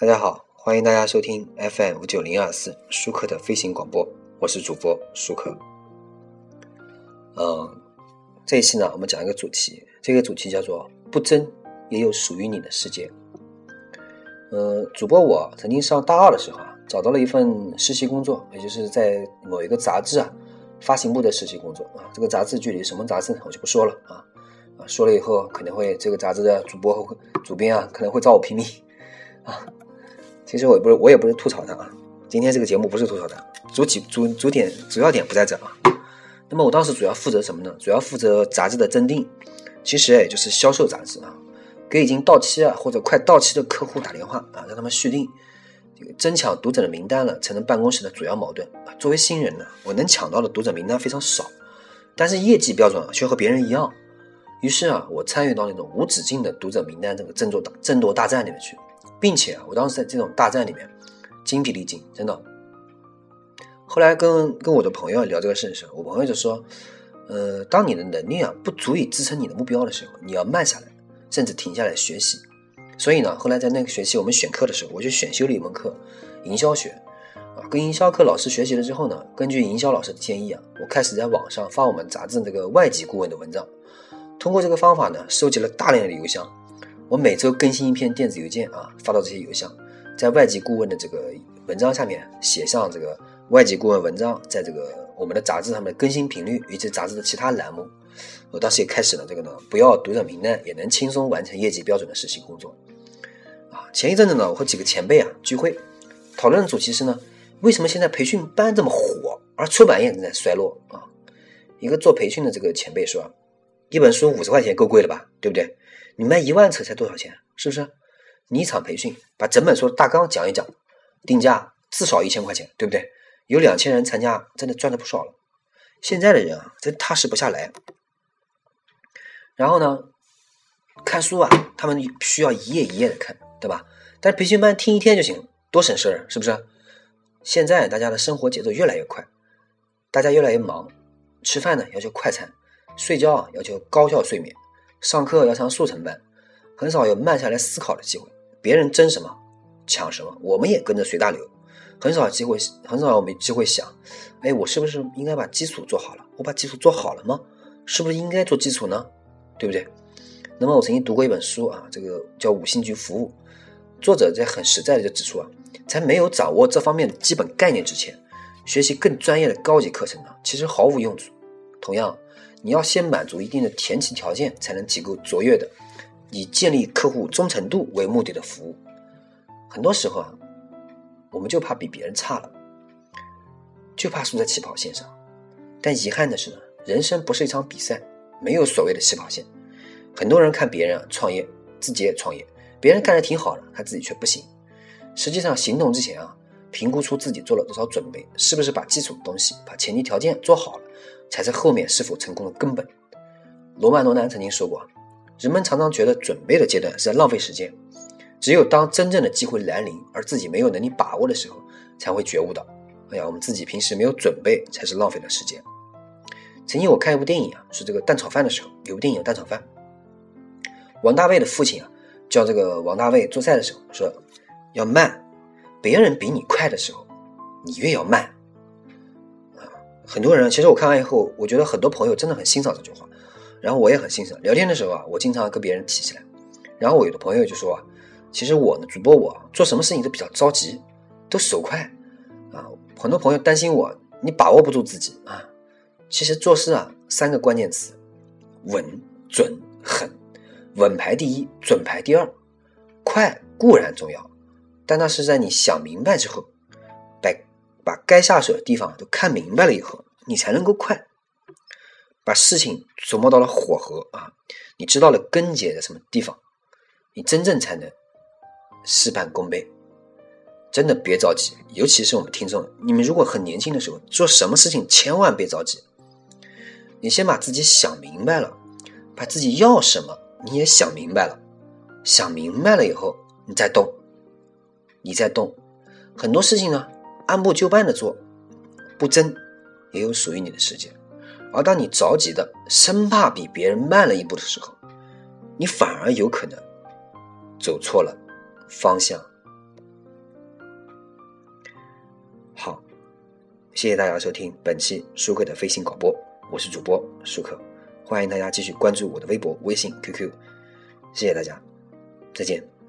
大家好，欢迎大家收听 FM 五九零二四舒克的飞行广播，我是主播舒克。嗯，这一期呢，我们讲一个主题，这个主题叫做“不争也有属于你的世界”。呃，主播我曾经上大二的时候啊，找到了一份实习工作，也就是在某一个杂志啊发行部的实习工作啊。这个杂志具体什么杂志，我就不说了啊，说了以后可能会这个杂志的主播和主编啊可能会找我拼命啊。其实我也不是，我也不是吐槽他啊。今天这个节目不是吐槽他，主体主主点主要点不在这啊。那么我当时主要负责什么呢？主要负责杂志的增订，其实也就是销售杂志啊，给已经到期啊或者快到期的客户打电话啊，让他们续订，这个争抢读者的名单了，成了办公室的主要矛盾啊。作为新人呢，我能抢到的读者名单非常少，但是业绩标准却和别人一样。于是啊，我参与到那种无止境的读者名单这个争夺大争夺大战里面去。并且啊，我当时在这种大战里面精疲力尽，真的。后来跟跟我的朋友聊这个事的时候，我朋友就说：“呃，当你的能力啊不足以支撑你的目标的时候，你要慢下来，甚至停下来学习。”所以呢，后来在那个学期我们选课的时候，我就选修了一门课——营销学。啊，跟营销课老师学习了之后呢，根据营销老师的建议啊，我开始在网上发我们杂志这个外籍顾问的文章。通过这个方法呢，收集了大量的邮箱。我每周更新一篇电子邮件啊，发到这些邮箱，在外籍顾问的这个文章下面写上这个外籍顾问文章在这个我们的杂志上面更新频率以及杂志的其他栏目。我当时也开始了这个呢，不要读者名单也能轻松完成业绩标准的实习工作。啊，前一阵子呢，我和几个前辈啊聚会，讨论的主题是呢，为什么现在培训班这么火，而出版业正在衰落啊？一个做培训的这个前辈说，一本书五十块钱够贵了吧，对不对？你卖一万册才多少钱？是不是？你一场培训把整本书大纲讲一讲，定价至少一千块钱，对不对？有两千人参加，真的赚了不少了。现在的人啊，真踏实不下来。然后呢，看书啊，他们需要一页一页的看，对吧？但是培训班听一天就行，多省事儿，是不是？现在大家的生活节奏越来越快，大家越来越忙，吃饭呢要求快餐，睡觉啊要求高效睡眠。上课要上速成班，很少有慢下来思考的机会。别人争什么，抢什么，我们也跟着随大流。很少机会，很少我们机会想，哎，我是不是应该把基础做好了？我把基础做好了吗？是不是应该做基础呢？对不对？那么我曾经读过一本书啊，这个叫《五星级服务》，作者在很实在的就指出啊，在没有掌握这方面的基本概念之前，学习更专业的高级课程呢，其实毫无用处。同样。你要先满足一定的前期条件，才能提供卓越的以建立客户忠诚度为目的的服务。很多时候啊，我们就怕比别人差了，就怕输在起跑线上。但遗憾的是呢，人生不是一场比赛，没有所谓的起跑线。很多人看别人啊创业，自己也创业，别人干的挺好的，他自己却不行。实际上，行动之前啊，评估出自己做了多少准备，是不是把基础的东西、把前提条件做好了。才是后面是否成功的根本。罗曼·罗兰曾经说过：“人们常常觉得准备的阶段是在浪费时间，只有当真正的机会来临，而自己没有能力把握的时候，才会觉悟到，哎呀，我们自己平时没有准备，才是浪费了时间。”曾经我看一部电影啊，是这个蛋炒饭的时候，有部电影《蛋炒饭》，王大卫的父亲啊，叫这个王大卫做菜的时候说：“要慢，别人比你快的时候，你越要慢。”很多人其实我看完以后，我觉得很多朋友真的很欣赏这句话，然后我也很欣赏。聊天的时候啊，我经常跟别人提起来，然后我有的朋友就说啊，其实我呢，主播我做什么事情都比较着急，都手快啊。很多朋友担心我，你把握不住自己啊。其实做事啊，三个关键词：稳、准、狠。稳排第一，准排第二。快固然重要，但那是在你想明白之后。把该下手的地方都看明白了以后，你才能够快。把事情琢磨到了火候啊，你知道了根结在什么地方，你真正才能事半功倍。真的别着急，尤其是我们听众，你们如果很年轻的时候做什么事情，千万别着急。你先把自己想明白了，把自己要什么你也想明白了，想明白了以后，你再动，你再动，很多事情呢。按部就班的做不争也有属于你的世界而当你着急的生怕比别人慢了一步的时候你反而有可能走错了方向。好谢谢大家收听本期舒克的飞行广播我是主播舒克欢迎大家继续关注我的微博微信 qq 谢谢大家再见。